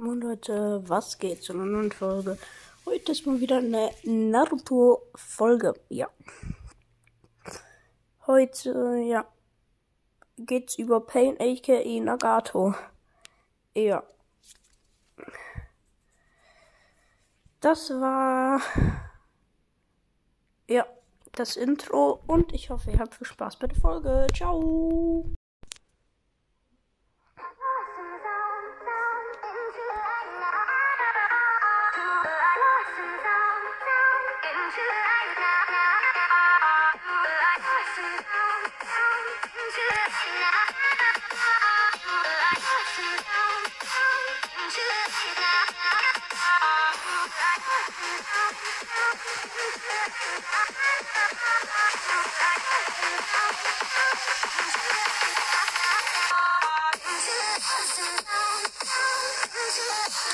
Und Leute, was geht zu einer neuen Folge? Heute ist mal wieder eine Naruto-Folge. Ja. Heute, ja, geht's über Pain aka Nagato. Ja. Das war, ja, das Intro und ich hoffe, ihr habt viel Spaß bei der Folge. Ciao!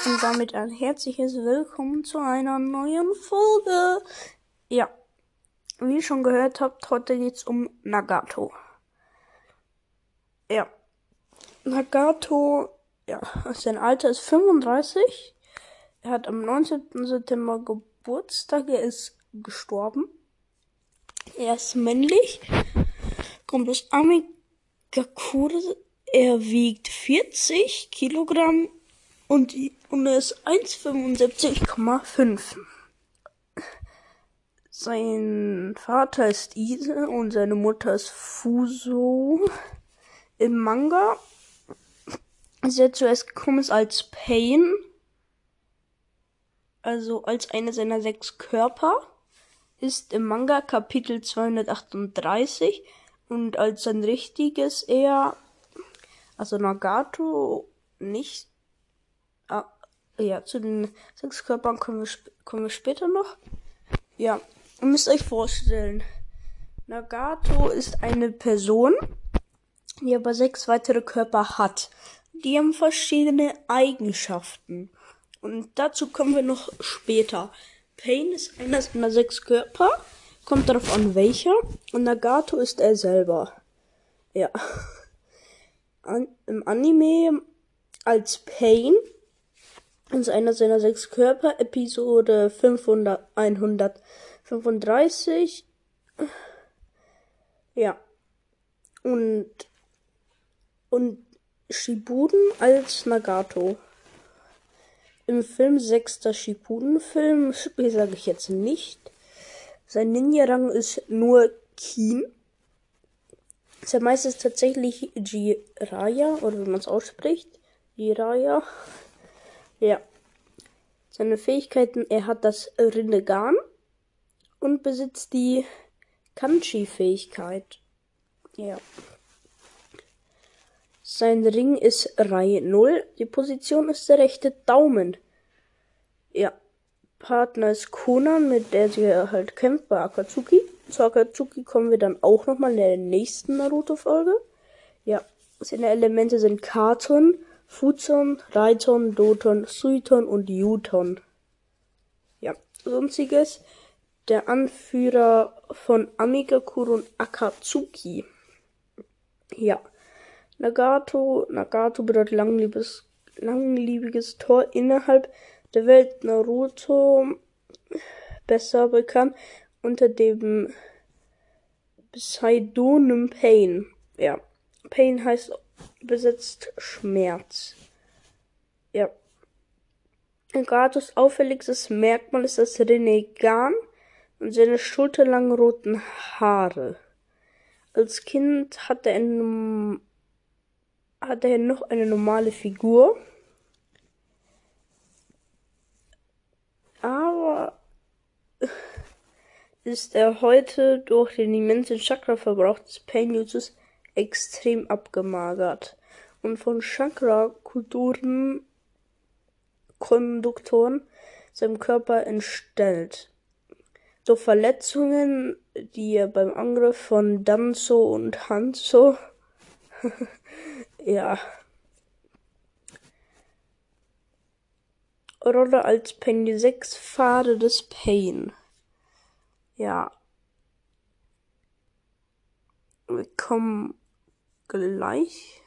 Und damit ein herzliches Willkommen zu einer neuen Folge. Ja, wie ihr schon gehört habt, heute geht's um Nagato. Ja, Nagato, ja, sein Alter ist 35. Er hat am 19. September Geburtstag. Er ist gestorben. Er ist männlich, kommt aus Amigakure. Er wiegt 40 Kilogramm und, und er ist 1,75,5. Sein Vater ist Ise und seine Mutter ist Fuso. Im Manga. Ist er zuerst gekommen ist als Pain, also als einer seiner sechs Körper, ist im Manga Kapitel 238 und als sein richtiges er, also Nagato, nicht Ah, ja, zu den sechs Körpern kommen wir, kommen wir später noch. Ja, ihr müsst euch vorstellen, Nagato ist eine Person, die aber sechs weitere Körper hat. Die haben verschiedene Eigenschaften. Und dazu kommen wir noch später. Pain ist einer seiner sechs Körper. Kommt darauf an, welcher. Und Nagato ist er selber. Ja. An, Im Anime als Pain ist einer seiner sechs Körper, Episode 500, 135. Ja. Und, und Shippuden als Nagato. Im Film sechster Shippuden-Film, sage ich jetzt nicht. Sein Ninja-Rang ist nur Kin. Sein Meister ist tatsächlich Jiraya, oder wie man es ausspricht. Jiraya. Ja. Seine Fähigkeiten, er hat das Rinnegan und besitzt die Kanji-Fähigkeit. Ja. Sein Ring ist Reihe 0. Die Position ist der rechte Daumen. Ja. Partner ist Conan, mit der sie halt kämpft bei Akatsuki. Zu Akatsuki kommen wir dann auch nochmal in der nächsten Naruto-Folge. Ja. Seine Elemente sind Katon, Fuzon, Raiton, Doton, Suiton und Yuton. Ja, sonstiges. Der Anführer von Amigakuro und Akatsuki. Ja. Nagato. Nagato bedeutet langliebiges, langliebiges Tor innerhalb der Welt Naruto. Besser bekannt unter dem Pseudonym Pain. Ja. Pain heißt besitzt Schmerz. Ja. Nagatos auffälligstes Merkmal ist das Renegan und seine schulterlangen roten Haare. Als Kind hatte er, hatte er noch eine normale Figur. Aber ist er heute durch den immensen Chakra-Verbrauch des Pain-Uses extrem abgemagert und von Chakra-Kulturen Konduktoren seinem Körper entstellt. So Verletzungen, die er beim Angriff von Danzo und Hanzo Ja. Rolle als Pain, die sechs Pfade des Pain. Ja. Wir kommen gleich.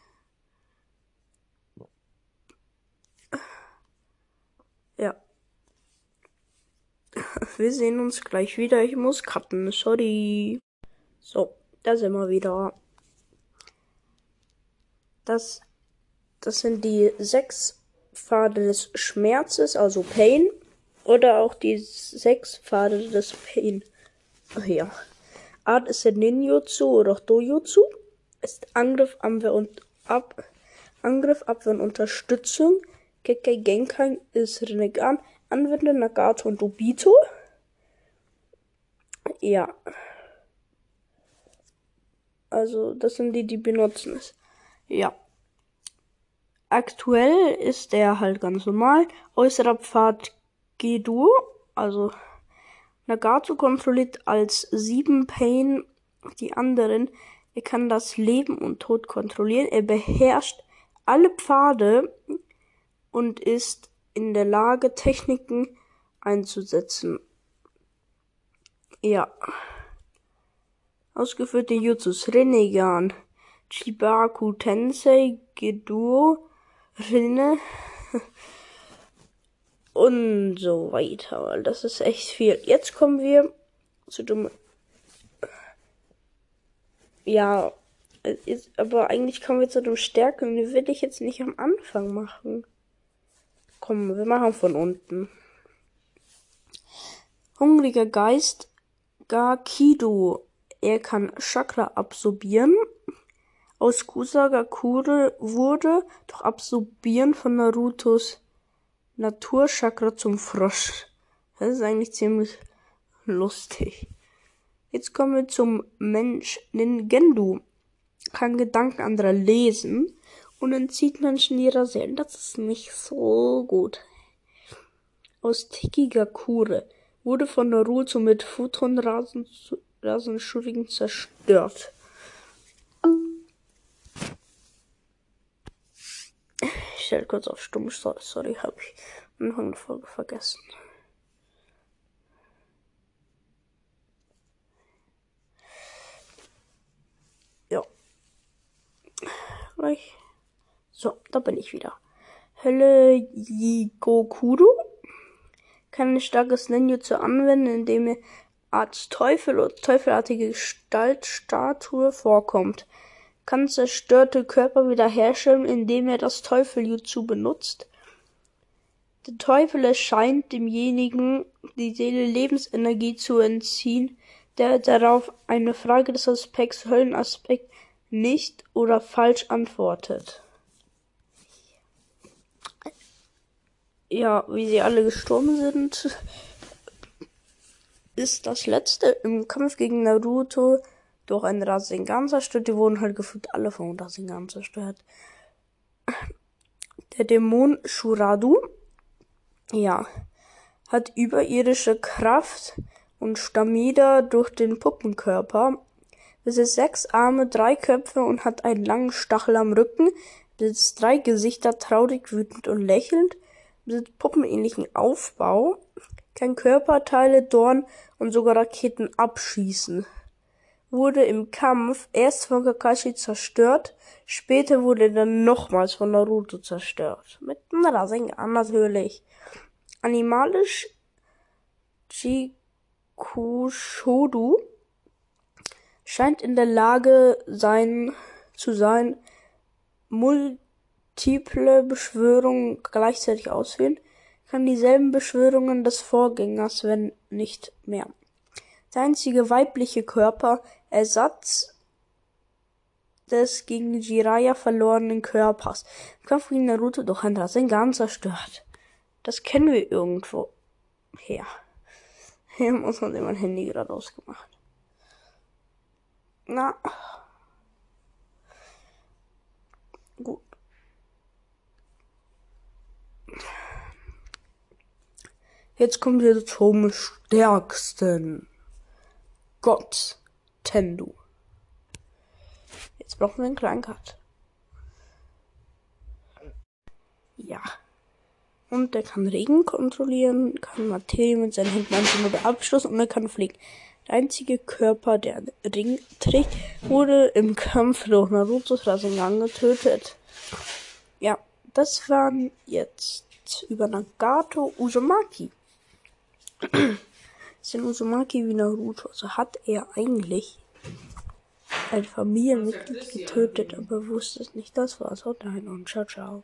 Ja. Wir sehen uns gleich wieder. Ich muss cutten. Sorry. So, da sind wir wieder. Das, das sind die sechs Pfade des Schmerzes, also Pain. Oder auch die sechs Pfade des Pain. Ach ja. Art ist der Ninjutsu oder auch Dojutsu. Ist Angriff, Abwehr und Ab Angriff, Abwehr und Unterstützung. Kekkei Genkai ist Renegan. Anwender Nagato und Obito. Ja. Also, das sind die, die benutzen es. Ja. Aktuell ist der halt ganz normal. Äußerer Pfad Gedo, also Nagato kontrolliert als 7 Pain die anderen. Er kann das Leben und Tod kontrollieren. Er beherrscht alle Pfade und ist in der Lage, Techniken einzusetzen. Ja. Ausgeführte Jutsus Renegan, Chibaku Tensei, Geduo, Rinne und so weiter. Das ist echt viel. Jetzt kommen wir zu dem. Ja, ist, aber eigentlich kommen wir zu dem Stärken. Die will ich jetzt nicht am Anfang machen. Komm, wir machen von unten. Hungriger Geist Gakido. Er kann Chakra absorbieren. Aus Kusagakure wurde durch Absorbieren von Narutos Naturchakra zum Frosch. Das ist eigentlich ziemlich lustig. Jetzt kommen wir zum Mensch Ningendu. Kann Gedanken anderer lesen und entzieht Menschen ihrer Seelen. Das ist nicht so gut. Aus Tikigakure wurde von Naruto mit Photon-Rasenschuriken zerstört. Stelle kurz auf Stumm. Sorry, habe ich Anfang der Folge vergessen. Ja. Gleich. So, da bin ich wieder. Hölle Yigokuru kann ein starkes Ninjutsu anwenden, indem er als Teufel oder teufelartige Gestaltstatue vorkommt. Kann zerstörte Körper wiederherstellen, indem er das Teufeljutsu benutzt. Der Teufel erscheint demjenigen die Seele Lebensenergie zu entziehen, der darauf eine Frage des Aspekts Höllenaspekt nicht oder falsch antwortet. ja, wie sie alle gestorben sind, ist das letzte im Kampf gegen Naruto durch ein Rasengan zerstört. Die wurden halt gefühlt alle von Rasengan zerstört. Der Dämon Shuradu, ja, hat überirdische Kraft und Stamina durch den Puppenkörper. Besitzt sechs Arme, drei Köpfe und hat einen langen Stachel am Rücken. Besitzt drei Gesichter, traurig, wütend und lächelnd besitzt puppenähnlichen Aufbau, kann Körperteile, Dorn und sogar Raketen abschießen. Wurde im Kampf erst von Kakashi zerstört, später wurde er nochmals von Naruto zerstört. Mit einem Rasengan natürlich. Animalisch Chikushodu scheint in der Lage sein zu sein, multi multiple Beschwörungen gleichzeitig ausführen, kann dieselben Beschwörungen des Vorgängers, wenn nicht mehr. Der einzige weibliche Körper Ersatz des gegen Jiraiya verlorenen Körpers. Im Kampf gegen Naruto durch ein Rasengan zerstört. Das kennen wir irgendwo her. Hier muss man mein Handy gerade ausgemacht. Na. Gut. Jetzt kommen wir zum stärksten. Gott, Tendu. Jetzt brauchen wir einen kleinen Cut. Ja. Und der kann Regen kontrollieren, kann Materie mit seinen Händen anziehen oder abstoßen und er kann fliegen. Der einzige Körper, der einen Ring trägt, wurde im Kampf durch Narutos Rasengan getötet. Ja, das waren jetzt über Nagato Uzumaki. bisschen Uzumaki wie Naruto. Also hat er eigentlich ein Familienmitglied getötet, aber wusste es nicht. Das war's. Haut rein und ciao, ciao.